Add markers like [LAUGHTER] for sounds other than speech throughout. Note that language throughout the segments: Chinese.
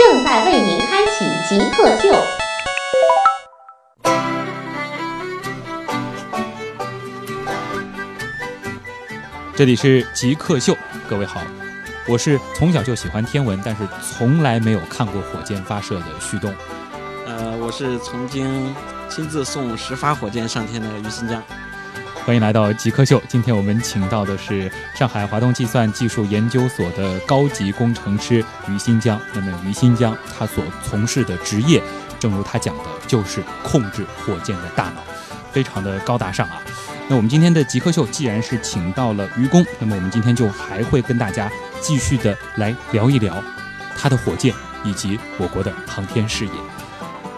正在为您开启极客秀。这里是极客秀，各位好，我是从小就喜欢天文，但是从来没有看过火箭发射的旭东。呃，我是曾经亲自送十发火箭上天的于新江。欢迎来到极客秀，今天我们请到的是上海华东计算技术研究所的高级工程师于新江。那么于新江他所从事的职业，正如他讲的，就是控制火箭的大脑，非常的高大上啊。那我们今天的极客秀既然是请到了愚公，那么我们今天就还会跟大家继续的来聊一聊他的火箭以及我国的航天事业。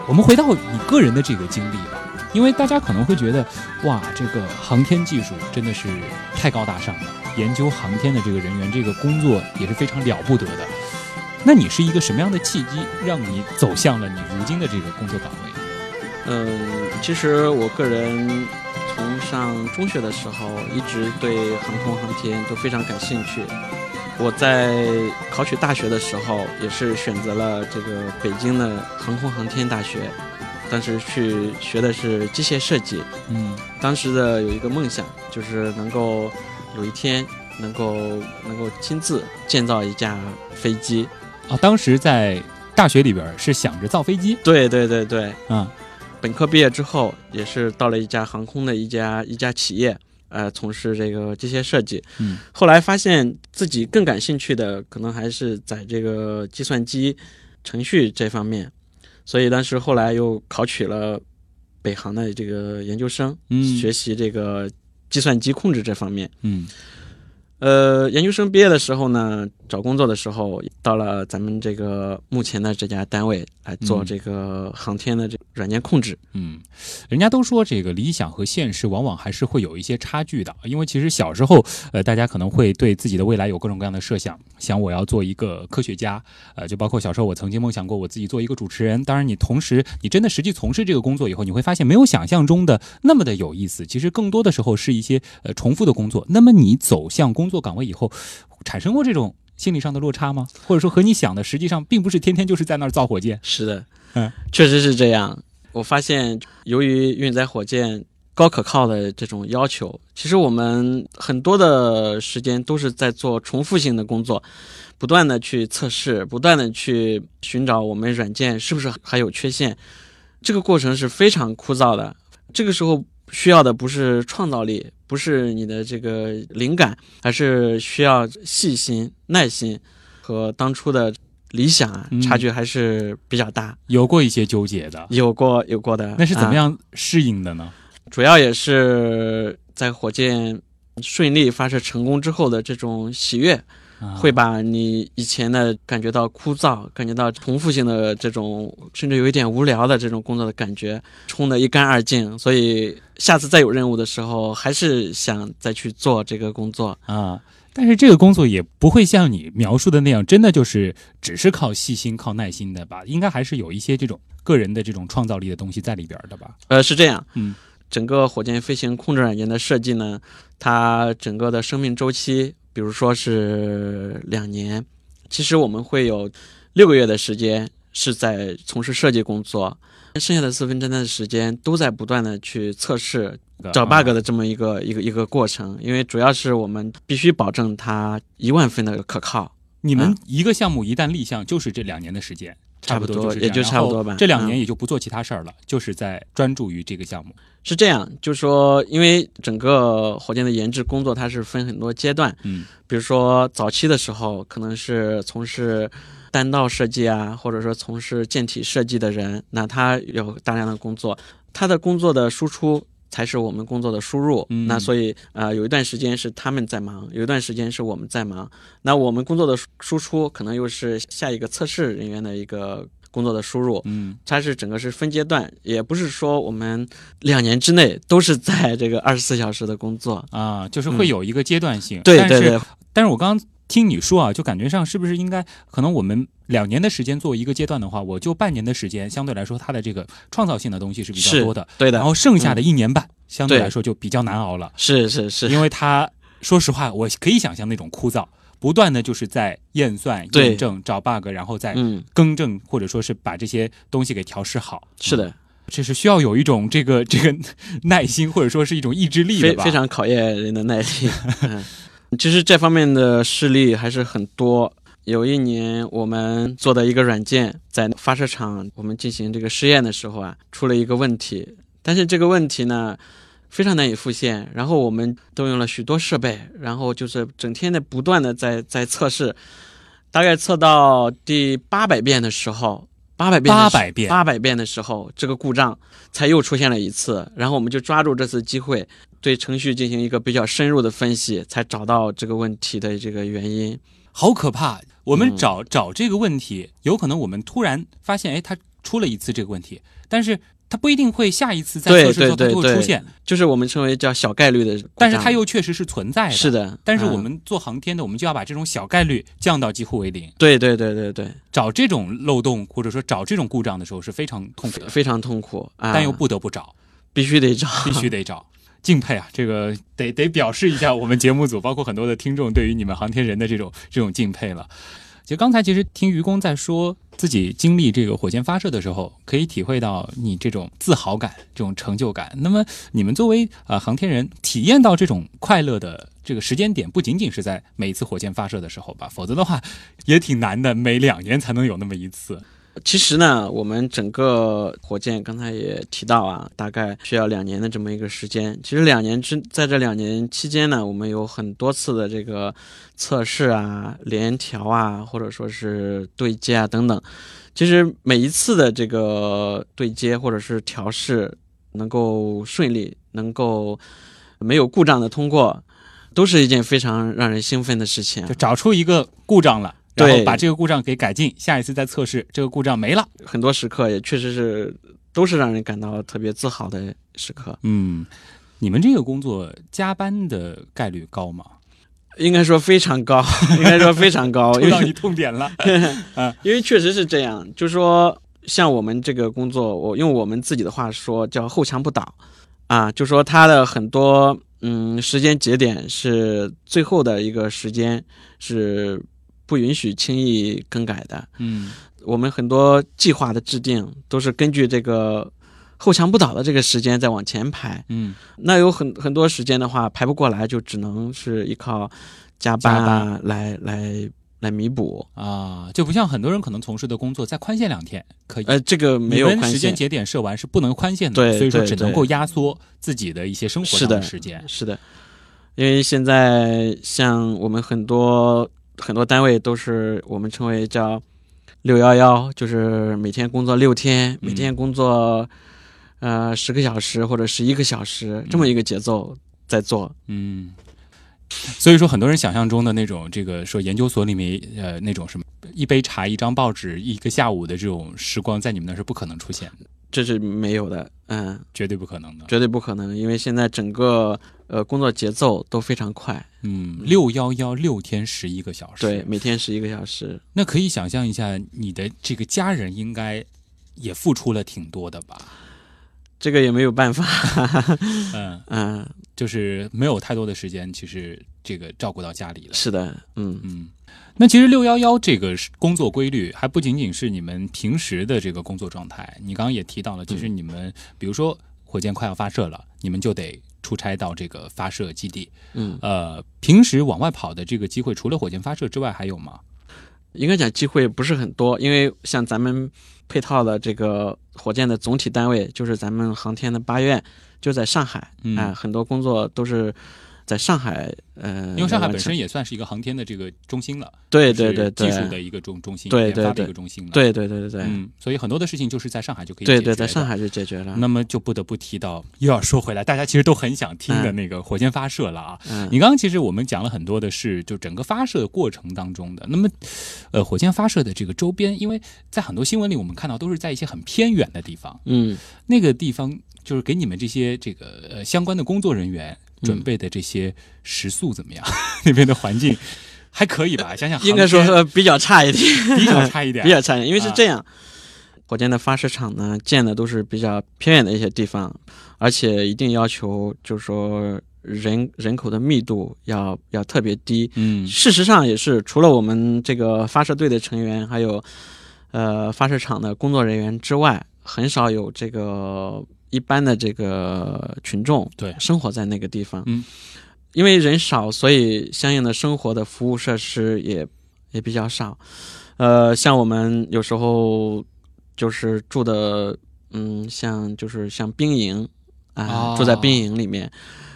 我们回到你个人的这个经历吧，因为大家可能会觉得，哇，这个航天技术真的是太高大上了，研究航天的这个人员，这个工作也是非常了不得的。那你是一个什么样的契机，让你走向了你如今的这个工作岗位？嗯，其实我个人。从上中学的时候，一直对航空航天都非常感兴趣。我在考取大学的时候，也是选择了这个北京的航空航天大学，当时去学的是机械设计。嗯，当时的有一个梦想，就是能够有一天能够能够亲自建造一架飞机。啊，当时在大学里边是想着造飞机。对对对对，嗯。本科毕业之后，也是到了一家航空的一家一家企业，呃，从事这个机械设计。嗯，后来发现自己更感兴趣的，可能还是在这个计算机程序这方面，所以当时后来又考取了北航的这个研究生，嗯，学习这个计算机控制这方面。嗯。呃，研究生毕业的时候呢，找工作的时候，到了咱们这个目前的这家单位来做这个航天的这软件控制。嗯，人家都说这个理想和现实往往还是会有一些差距的，因为其实小时候，呃，大家可能会对自己的未来有各种各样的设想，想我要做一个科学家，呃，就包括小时候我曾经梦想过我自己做一个主持人。当然，你同时你真的实际从事这个工作以后，你会发现没有想象中的那么的有意思。其实更多的时候是一些呃重复的工作。那么你走向工作岗位以后，产生过这种心理上的落差吗？或者说和你想的实际上并不是天天就是在那儿造火箭？是的，嗯，确实是这样。我发现，由于运载火箭高可靠的这种要求，其实我们很多的时间都是在做重复性的工作，不断的去测试，不断的去寻找我们软件是不是还有缺陷。这个过程是非常枯燥的。这个时候。需要的不是创造力，不是你的这个灵感，而是需要细心、耐心和当初的理想啊差距还是比较大。有过一些纠结的，有过有过的。那是怎么样适应的呢？主要也是在火箭顺利发射成功之后的这种喜悦。会把你以前的感觉到枯燥、感觉到重复性的这种，甚至有一点无聊的这种工作的感觉，冲得一干二净。所以下次再有任务的时候，还是想再去做这个工作啊。但是这个工作也不会像你描述的那样，真的就是只是靠细心、靠耐心的吧？应该还是有一些这种个人的这种创造力的东西在里边的吧？呃，是这样。嗯，整个火箭飞行控制软件的设计呢，它整个的生命周期。比如说是两年，其实我们会有六个月的时间是在从事设计工作，剩下的四分之三的时间都在不断的去测试、找 bug 的这么一个一个一个过程。因为主要是我们必须保证它一万分的可靠。你们一个项目一旦立项，就是这两年的时间。差不多也就差不多吧。这两年也就不做其他事儿了，就是在专注于这个项目。是这样，就是说，因为整个火箭的研制工作它是分很多阶段，嗯，比如说早期的时候可能是从事弹道设计啊，或者说从事舰体设计的人，那他有大量的工作，他的工作的输出才是我们工作的输入。嗯那所以呃，有一段时间是他们在忙，有一段时间是我们在忙。那我们工作的输输出可能又是下一个测试人员的一个工作的输入。嗯它是整个是分阶段，也不是说我们两年之内都是在这个二十四小时的工作。啊，就是会有一个阶段性。嗯对对对，但是我刚刚听你说啊，就感觉上是不是应该可能我们两年的时间做一个阶段的话，我就半年的时间，相对来说它的这个创造性的东西是比较多的，对的。然，后剩下的一年半、相对对。来说就比较难熬了，是是是，因为它说实话，我可以想象那种枯燥，不断的就是在验算、验证、找 bug，然后再嗯，更正或者说是把这些东西给调试好。是的。这是需要有一种这个这个耐心，或者说是一种意志力的吧？非非常考验人的耐力。[LAUGHS] 其实这方面的事例还是很多。有一年，我们做的一个软件在发射场，我们进行这个试验的时候啊，出了一个问题。但是这个问题呢，非常难以复现。然后我们动用了许多设备，然后就是整天的不断的在在测试。大概测到第八百遍的时候，八百遍八百，遍八百遍的时候，这个故障才又出现了一次。然后我们就抓住这次机会，对程序进行一个比较深入的分析，才找到这个问题的这个原因。好可怕！我们嗯找、找这个问题，有可能我们突然发现，哎，它出了一次这个问题，但是它不一定会下一次在测试的时候它就会出现，就是我们称为叫小概率的，但是它又确实是存在的。是。的。嗯但是我们做航天的，我们就要把这种小概率降到几乎为零。对对对对对，找这种漏洞或者说找这种故障的时候是非常痛苦的，非常痛苦啊，但又不得不找，必须得找，[LAUGHS] 必须得找。敬佩啊！这个得得表示一下我们节目组，包括很多的听众对于你们航天人的这种这种敬佩了。其实刚才其实听愚公在说自己经历这个火箭发射的时候，可以体会到你这种自豪感、这种成就感。那么你们作为呃航天人，体验到这种快乐的这个时间点，不仅仅是在每一次火箭发射的时候吧？否则的话也挺难的，每两年才能有那么一次。其实呢，我们整个火箭刚才也提到啊，大概需要两年的这么一个时间。其实两年之在这两年期间呢，我们有很多次的这个测试啊、联调啊，或者说是对接啊等等。其实每一次的这个对接或者是调试能够顺利，能够没有故障的通过，都是一件非常让人兴奋的事情就。找出一个故障了，然后把这个故障给改进，下一次再测试，这个故障没了。很多时刻也确实是都是让人感到特别自豪的时刻。嗯，你们这个工作加班的概率高吗？应该说非常高，[LAUGHS] 应该说非常高，[LAUGHS] 因为戳到你痛点了。[LAUGHS] 因为确实是这样，就是说像我们这个工作，我用我们自己的话说叫后墙不倒啊，就说它的很多嗯时间节点是最后的一个时间是不允许轻易更改的。嗯我们很多计划的制定都是根据这个后墙不倒的这个时间再往前排。嗯那有很很多时间的话排不过来，就只能是依靠加班啊来来来弥补。啊，就不像很多人可能从事的工作，再宽限两天可以。呃，这个没有时间节点设完是不能宽限的，对所以说只能够压缩自己的一些生活上的的时间。是的，因为现在像我们很多很多单位都是我们称为叫六幺幺，就是每天工作六天，每天工作呃十个小时或者十一个小时这么一个节奏在做。嗯，所以说很多人想象中的那种这个说研究所里面呃那种什么一杯茶、一张报纸、一个下午的这种时光，在你们那是不可能出现的，这是没有的，嗯，绝对不可能的。绝对不可能，因为现在整个呃工作节奏都非常快，嗯，六幺幺六天十一个小时，对，，每天十一个小时，那可以想象一下，你的这个家人应该也付出了挺多的吧？这个也没有办法，[LAUGHS] 嗯，嗯，就是没有太多的时间，其实这个照顾到家里了。是的，嗯，嗯，那其实六幺幺这个是工作规律，还不仅仅是你们平时的这个工作状态。你刚刚也提到了，其实你们、比如说火箭快要发射了，你们就得出差到这个发射基地。嗯，呃，平时往外跑的这个机会，除了火箭发射之外，还有吗？应该讲机会不是很多，因为像咱们配套的这个火箭的总体单位，就是咱们航天的八院，就在上海，嗯哎、很多工作都是在上海，呃，因为上海本身也算是一个航天的这个中心了，对对对对，技术的一个中中心，研发的对对对一个中心了。，对对对对对，嗯，所以很多的事情就是在上海就可以对对，解决对在上。海就解决了。那么就不得不提到，又要说回来，大家其实都很想听的嗯那个火箭发射了啊。嗯你刚刚其实我们讲了很多的是，就整个发射过程当中的。那么，呃，火箭发射的这个周边，因为在很多新闻里我们看到都是在一些很偏远的地方，嗯那个地方就是给你们这些这个呃相关的工作人员准备的这些食宿怎么样？[LAUGHS] 那边的环境 [LAUGHS] 还可以吧？想想应该说比较差一点，[LAUGHS] 比较差一点，比较差一点，因为是啊这样，火箭的发射场呢建的都是比较偏远的一些地方，而且一定要求就是说人人口的密度要要特别低。嗯事实上也是，除了我们这个发射队的成员，还有呃发射场的工作人员之外，很少有这个一般的这个群众对生活在那个地方。嗯，因为人少，所以相应的生活的服务设施也也比较少。呃，像我们有时候就是住的，嗯，像就是像兵营啊、哦住在兵营里面，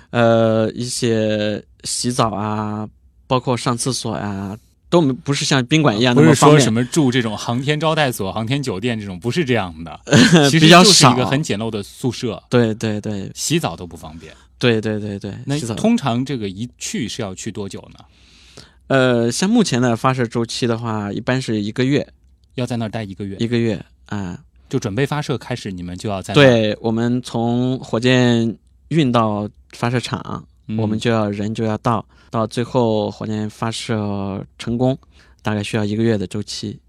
呃，一些洗澡啊，包括上厕所呀、都不是像宾馆一样不那么方便是说什。么住这种航天招待所、航天酒店这种，不是这样的，[LAUGHS] 其实就是一个很简陋的宿舍，对对对洗澡都不方便。对对对对，那洗澡通常这个一去是要去多久呢？呃，像目前的发射周期的话，一般是一个月，要在那儿待一个月，一个月啊。就准备发射开始，你们就要在那，对，我们从火箭运到发射场，嗯我们就要人就要到，到最后火箭发射成功，大概需要一个月的周期。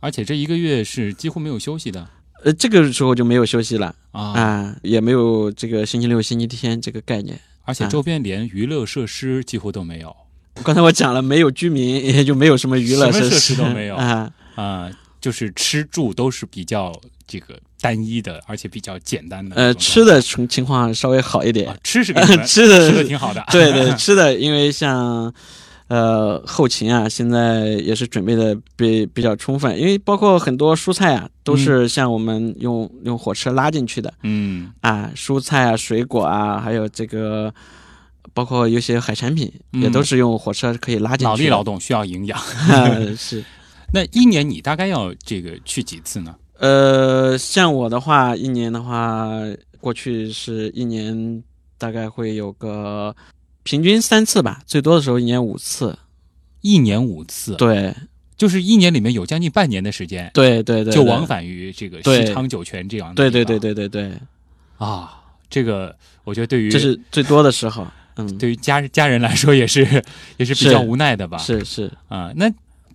而且这一个月是几乎没有休息的呃，这个时候就没有休息了啊，啊，也没有这个星期六、星期天这个概念。而且周边连娱乐设施几乎都没有 [LAUGHS] 刚才我讲了，没有居民，也就没有什么娱乐设施施都没有啊。啊，就是吃住都是比较这个单一的，而且比较简单的呃，吃的情情况稍微好一点啊，，吃是 [LAUGHS] 吃的吃的挺好的，对对，[LAUGHS] 吃的，因为像呃后勤啊，现在也是准备的比比较充分，因为包括很多蔬菜啊，都是像我们用、用火车拉进去的嗯啊，蔬菜啊、水果啊，还有这个。包括有些海产品嗯也都是用火车可以拉进去的，脑力劳动需要营养。是。[LAUGHS] 那一年你大概要这个去几次呢？呃，像我的话，一年的话，过去是一年大概会有个平均三次吧，最多的时候一年五次。一年五次，，对就是一年里面有将近半年的时间，对对对，对。就往返于这个西昌酒泉这样的对对对对对，啊，这个我觉得对于这是最多的时候。嗯，对于家家人来说也是 [LAUGHS] 也是比较无奈的吧？是是，啊，那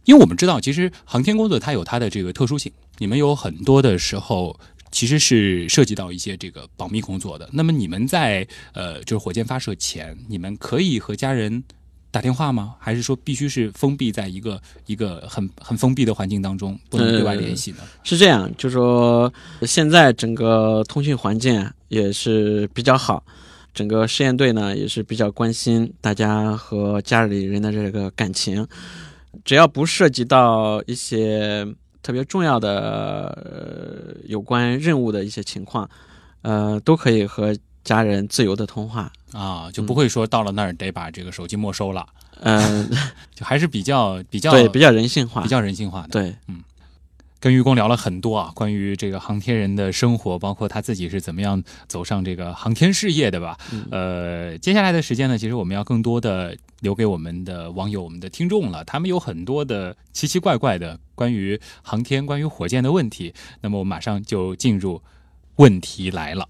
因为我们知道，其实航天工作它有它的这个特殊性，你们有很多的时候其实是涉及到一些这个保密工作的。那么你们在呃，就是火箭发射前，你们可以和家人打电话吗？还是说必须是封闭在一个一个很很封闭的环境当中，不能对外联系呢？是这样，就是说现在整个通讯环境也是比较好，整个试验队呢也是比较关心大家和家里人的这个感情，只要不涉及到一些特别重要的、呃、有关任务的一些情况，呃，都可以和家人自由的通话。啊，就不会说到了那儿得把这个手机没收了，嗯、[LAUGHS] 就还是比较比较对，比较人性化比。较人性化的。对，跟愚公聊了很多啊，关于这个航天人的生活，包括他自己是怎么样走上这个航天事业的吧。嗯呃，接下来的时间呢，其实我们要更多的留给我们的网友、我们的听众了。他们有很多的奇奇怪怪的关于航天、关于火箭的问题。那么我马上就进入问题来了。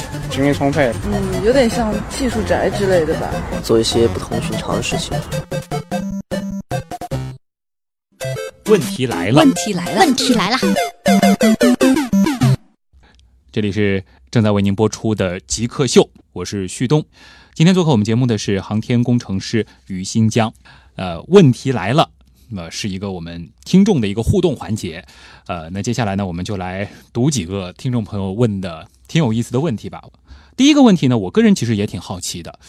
精力充沛。嗯，有点像技术宅之类的吧。做一些不同寻常的事情。问题来了，问题来了，问题来了。这里是正在为您播出的极客秀，我是旭东。今天做客我们节目的是航天工程师于新疆。呃，问题来了，那、么是一个我们听众的一个互动环节。呃，那接下来呢，我们就来读几个听众朋友问的挺有意思的问题吧。第一个问题呢，我个人其实也挺好奇的。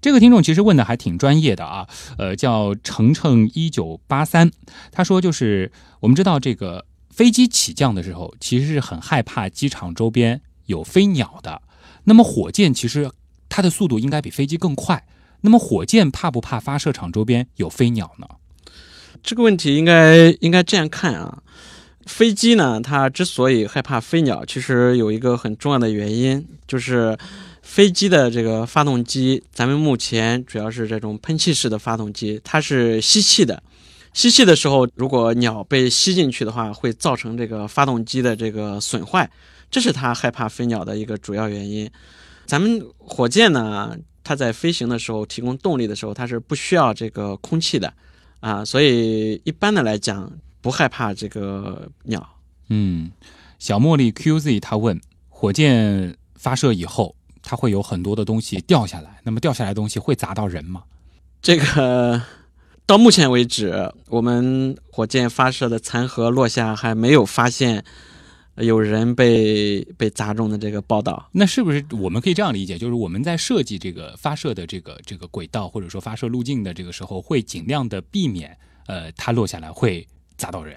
这个听众其实问的还挺专业的啊，呃，叫程程一九八三，他说就是我们知道这个飞机起降的时候，其实是很害怕机场周边有飞鸟的。那么火箭其实它的速度应该比飞机更快，那么火箭怕不怕发射场周边有飞鸟呢？这个问题应该应该这样看啊，飞机呢，它之所以害怕飞鸟，其实有一个很重要的原因，就是飞机的这个发动机，咱们目前主要是这种喷气式的发动机，它是吸气的。吸气的时候，如果鸟被吸进去的话，会造成这个发动机的这个损坏，这是它害怕飞鸟的一个主要原因。咱们火箭呢，它在飞行的时候提供动力的时候，它是不需要这个空气的。啊，所以一般的来讲，不害怕这个鸟。嗯，小茉莉 QZ 他问，火箭发射以后，它会有很多的东西掉下来，那么掉下来的东西会砸到人吗？这个到目前为止，我们火箭发射的残骸落下，还没有发现有人被被砸中的这个报道。那是不是我们可以这样理解，就是我们在设计这个发射的这个这个轨道或者说发射路径的这个时候，会尽量的避免呃它落下来会砸到人？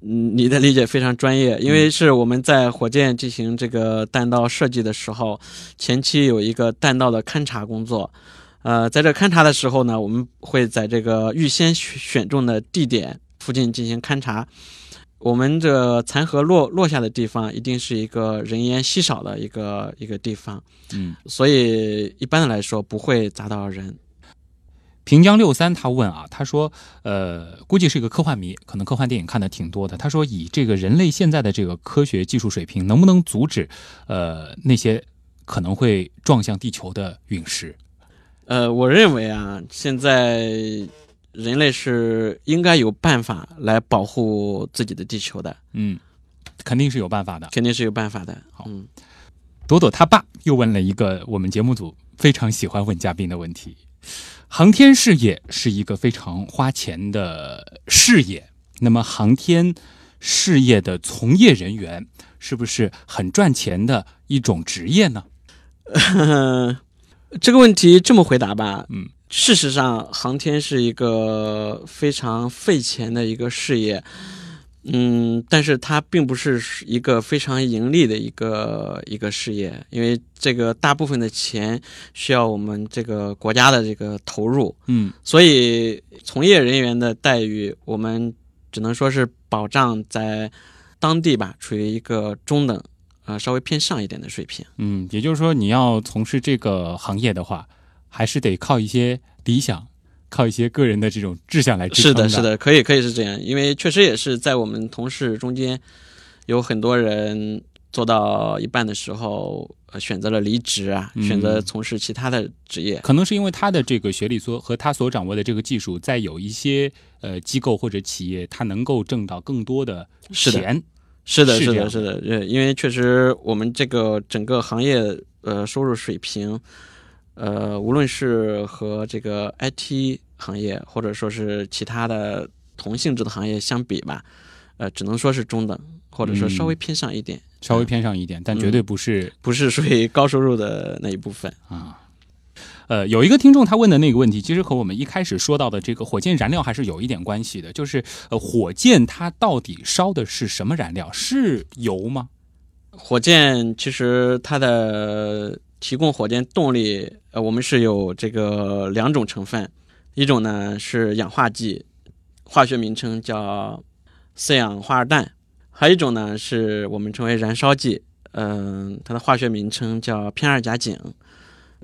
嗯，你的理解非常专业，因为是我们在火箭进行这个弹道设计的时候，前期有一个弹道的勘察工作。呃，在这勘察的时候呢，我们会在这个预先选选中的地点附近进行勘察。我们这残核落落下的地方，一定是一个人烟稀少的一个一个地方，嗯，所以一般的来说不会砸到人。平江六三他问啊，他说，呃，估计是一个科幻迷，可能科幻电影看的挺多的。他说，以这个人类现在的这个科学技术水平，能不能阻止呃那些可能会撞向地球的陨石？呃，我认为啊，现在。人类是应该有办法来保护自己的地球的，嗯，肯定是有办法的，肯定是有办法的。好，嗯，朵朵他爸又问了一个我们节目组非常喜欢问嘉宾的问题：航天事业是一个非常花钱的事业，那么航天事业的从业人员是不是很赚钱的一种职业呢？[LAUGHS] 这个问题这么回答吧，嗯。事实上，航天是一个非常费钱的一个事业，嗯，但是它并不是一个非常盈利的一个一个事业，因为这个大部分的钱需要我们这个国家的这个投入，嗯，所以从业人员的待遇，我们只能说是保障在当地吧，处于一个中等，呃，稍微偏上一点的水平。嗯，也就是说，你要从事这个行业的话。还是得靠一些理想，靠一些个人的这种志向来支撑的。是的，是的，可以，可以是这样。因为确实也是在我们同事中间，有很多人做到一半的时候，呃选择了离职啊，选择从事其他的职业。可能是因为他的这个学历所和他所掌握的这个技术，在有一些呃机构或者企业，他能够挣到更多的钱。是的，是的，是的，呃，因为确实我们这个整个行业呃收入水平。呃，无论是和这个 IT 行业，或者说是其他的同性质的行业相比吧，呃，只能说是中等，或者说稍微偏上一点，稍微偏上一点，但绝对不是不是属于高收入的那一部分啊。呃，有一个听众他问的那个问题，其实和我们一开始说到的这个火箭燃料还是有一点关系的，就是呃，火箭它到底烧的是什么燃料？是油吗？火箭其实它的。提供火箭动力，呃，我们是有这个两种成分，一种呢是氧化剂，化学名称叫四氧化二氮，还有一种呢是我们称为燃烧剂，嗯，它的化学名称叫偏二甲肼。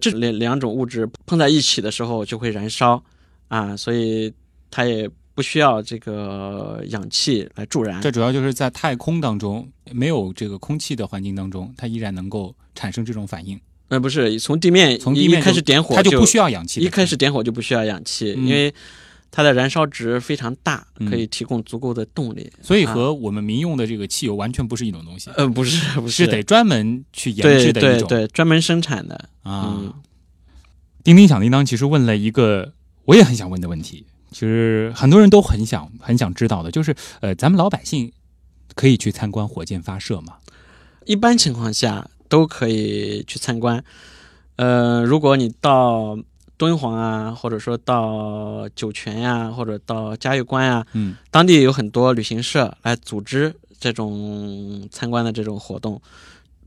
这两两种物质碰在一起的时候就会燃烧，啊，所以它也不需要这个氧气来助燃。这主要就是在太空当中没有这个空气的环境当中，它依然能够产生这种反应。那不是从地面从地面开始点火，它就不需要氧气。一开始点火就不需要氧气，因为它的燃烧值非常大，可以提供足够的动力。所以和我们民用的这个汽油完全不是一种东西。呃，不是，不是，是得专门去研制的一种，对对对，专门生产的啊。叮叮响叮当其实问了一个我也很想问的问题，其实很多人都很想很想知道的，就是呃，咱们老百姓可以去参观火箭发射吗？一般情况下都可以去参观。呃，如果你到敦煌啊，或者说到酒泉呀、或者到嘉峪关呀、嗯，当地有很多旅行社来组织这种参观的这种活动，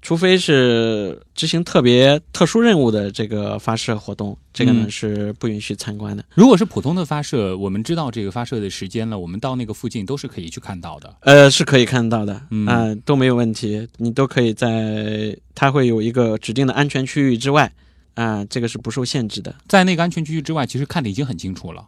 除非是执行特别特殊任务的这个发射活动，这个呢、嗯是不允许参观的。如果是普通的发射，我们知道这个发射的时间了，我们到那个附近都是可以去看到的。呃，是可以看到的，啊、嗯都没有问题，你都可以在它会有一个指定的安全区域之外，啊、这个是不受限制的，在那个安全区域之外，其实看的已经很清楚了，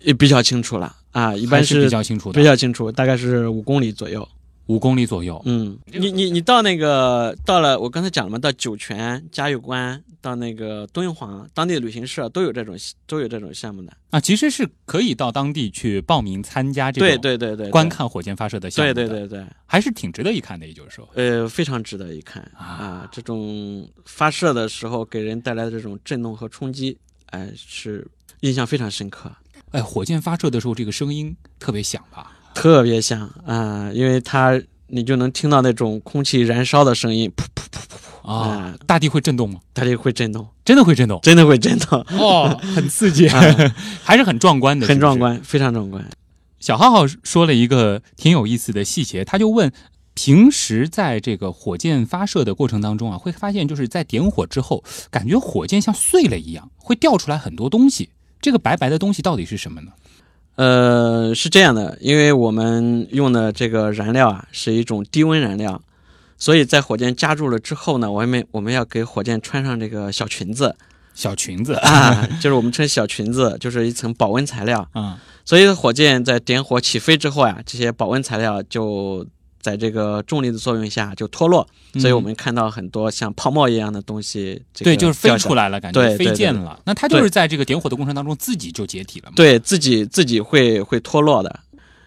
也比较清楚了啊，一般是比较清楚的，比较清楚，大概是五公里左右。五公里左右。嗯，你你你到那个到了，我刚才讲了嘛，到酒泉、嘉峪关，到那个敦煌，当地的旅行社都有这种都有这种项目的。啊，其实是可以到当地去报名参加这对种对对对，对观。看火箭发射的项目对的。对对对，还是挺值得一看的，也就是说，呃，非常值得一看啊啊！这种发射的时候给人带来的这种震动和冲击，哎，是印象非常深刻，哎，火箭发射的时候这个声音特别响吧？特别像啊，因为它你就能听到那种空气燃烧的声音，噗噗噗噗噗，啊啊，大地会震动吗？大地会震动，真的会震动？真的会震动，哦，[LAUGHS] 很刺激，啊还是很壮观的，是是很壮。观，非常壮观。小浩浩说了一个挺有意思的细节，他就问。平时在这个火箭发射的过程当中啊，会发现就是在点火之后，感觉火箭像碎了一样，会掉出来很多东西。这个白白的东西到底是什么呢？呃，是这样的，因为我们用的这个燃料啊是一种低温燃料，所以在火箭加注了之后呢，我们我们要给火箭穿上这个小裙子。小裙子。啊，[LAUGHS] 就是我们称小裙子，就是一层保温材料。啊，所以火箭在点火起飞之后呀、这些保温材料就在这个重力的作用下就脱落，所以我们看到很多像泡沫一样的东西，这个嗯对，就是飞出来了，感觉飞溅了。那它就是在这个点火的过程当中自己就解体了嘛？，对自己自己会会脱落的。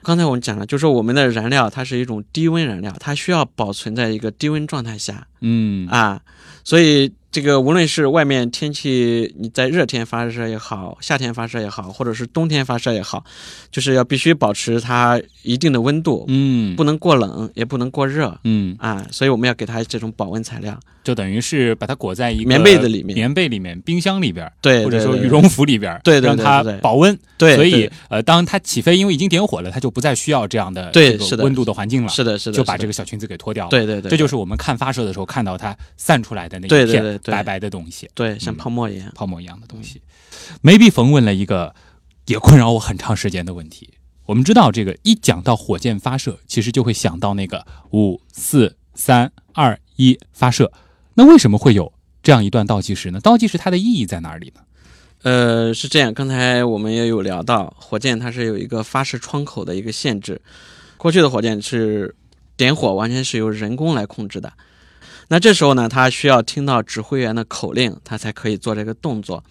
刚才我们讲了，就是我们的燃料它是一种低温燃料，它需要保存在一个低温状态下嗯啊，所以这个无论是外面天气，你在热天发射也好，夏天发射也好，或者是冬天发射也好，就是要必须保持它一定的温度，嗯不能过冷，也不能过热嗯，啊，所以我们要给它这种保温材料。就等于是把它裹在一个棉被子里面棉被里面、冰箱里边，对，或者说羽绒服里边，对对让它保温。对，所以呃，当它起飞，因为已经点火了，它就不再需要这样的对是的这个温度的环境了，是的，是的，就把这个小裙子给脱掉了。对对对，这就是我们看发射的时候看到它散出来的那一片白白的东西，对像嗯泡沫一样。泡沫一样的东西。梅碧冯问了一个也困扰我很长时间的问题。我们知道，这个一讲到火箭发射，其实就会想到那个五四三二一发射。那为什么会有这样一段倒计时呢？倒计时它的意义在哪里呢？呃，是这样，刚才我们也有聊到，火箭它是有一个发射窗口的一个限制。过去的火箭是点火完全是由人工来控制的，那这时候呢，他需要听到指挥员的口令，他才可以做这个动作。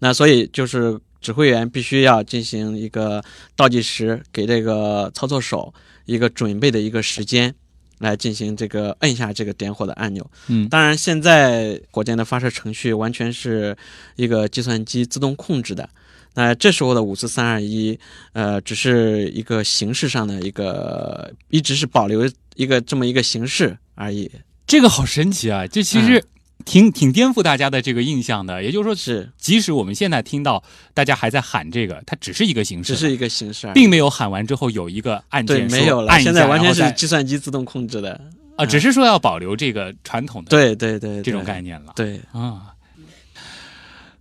那所以就是指挥员必须要进行一个倒计时，给这个操作手一个准备的一个时间，来进行这个摁下这个点火的按钮。嗯当然，现在火箭的发射程序完全是一个计算机自动控制的。那这时候的五四三二一，呃，只是一个形式上的一个，一直是保留一个这么一个形式而已。这个好神奇啊！这其嗯实挺、挺颠覆大家的这个印象的。也就是说，是，即使我们现在听到大家还在喊这个，它只是一个形式，只是一个形式，并没有喊完之后有一个按，键没有了。现在完全是计算机自动控制的。啊，只是说要保留这个传统的对对对，这种概念了。对，啊。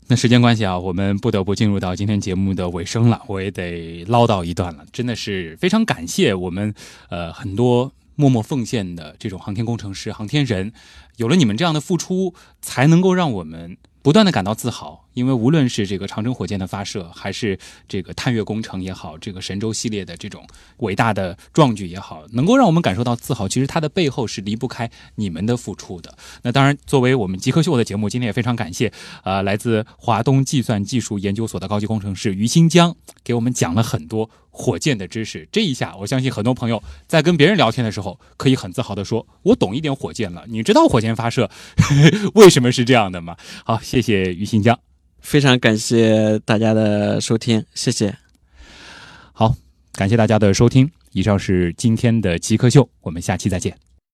那时间关系啊，我们不得不进入到今天节目的尾声了，我也得唠叨一段了。真的是非常感谢我们呃很多默默奉献的这种航天工程师、航天人，有了你们这样的付出，才能够让我们不断的感到自豪。因为无论是这个长征火箭的发射，还是这个探月工程也好，这个神舟系列的这种伟大的壮举也好，能够让我们感受到自豪。其实它的背后是离不开你们的付出的。那当然，作为我们极客秀的节目，今天也非常感谢，呃，来自华东计算技术研究所的高级工程师于新江，给我们讲了很多火箭的知识。这一下，我相信很多朋友在跟别人聊天的时候，可以很自豪的说：“我懂一点火箭了。”你知道火箭发射 [LAUGHS] 为什么是这样的吗？好，谢谢于新江。非常感谢大家的收听，谢谢。好，感谢大家的收听。以上是今天的极客秀，我们下期再见。